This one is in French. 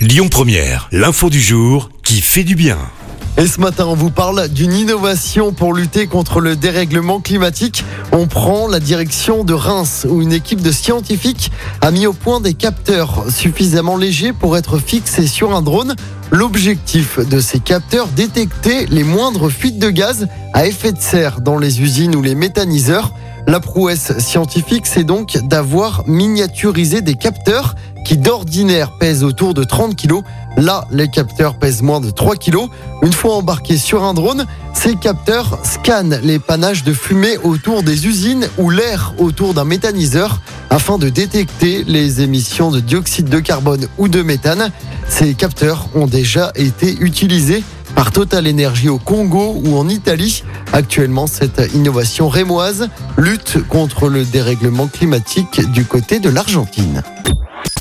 Lyon Première, l'info du jour qui fait du bien. Et ce matin, on vous parle d'une innovation pour lutter contre le dérèglement climatique. On prend la direction de Reims, où une équipe de scientifiques a mis au point des capteurs suffisamment légers pour être fixés sur un drone. L'objectif de ces capteurs, détecter les moindres fuites de gaz à effet de serre dans les usines ou les méthaniseurs. La prouesse scientifique, c'est donc d'avoir miniaturisé des capteurs qui d'ordinaire pèsent autour de 30 kg. Là, les capteurs pèsent moins de 3 kg. Une fois embarqués sur un drone, ces capteurs scannent les panaches de fumée autour des usines ou l'air autour d'un méthaniseur afin de détecter les émissions de dioxyde de carbone ou de méthane. Ces capteurs ont déjà été utilisés par Total Energy au Congo ou en Italie. Actuellement, cette innovation rémoise lutte contre le dérèglement climatique du côté de l'Argentine.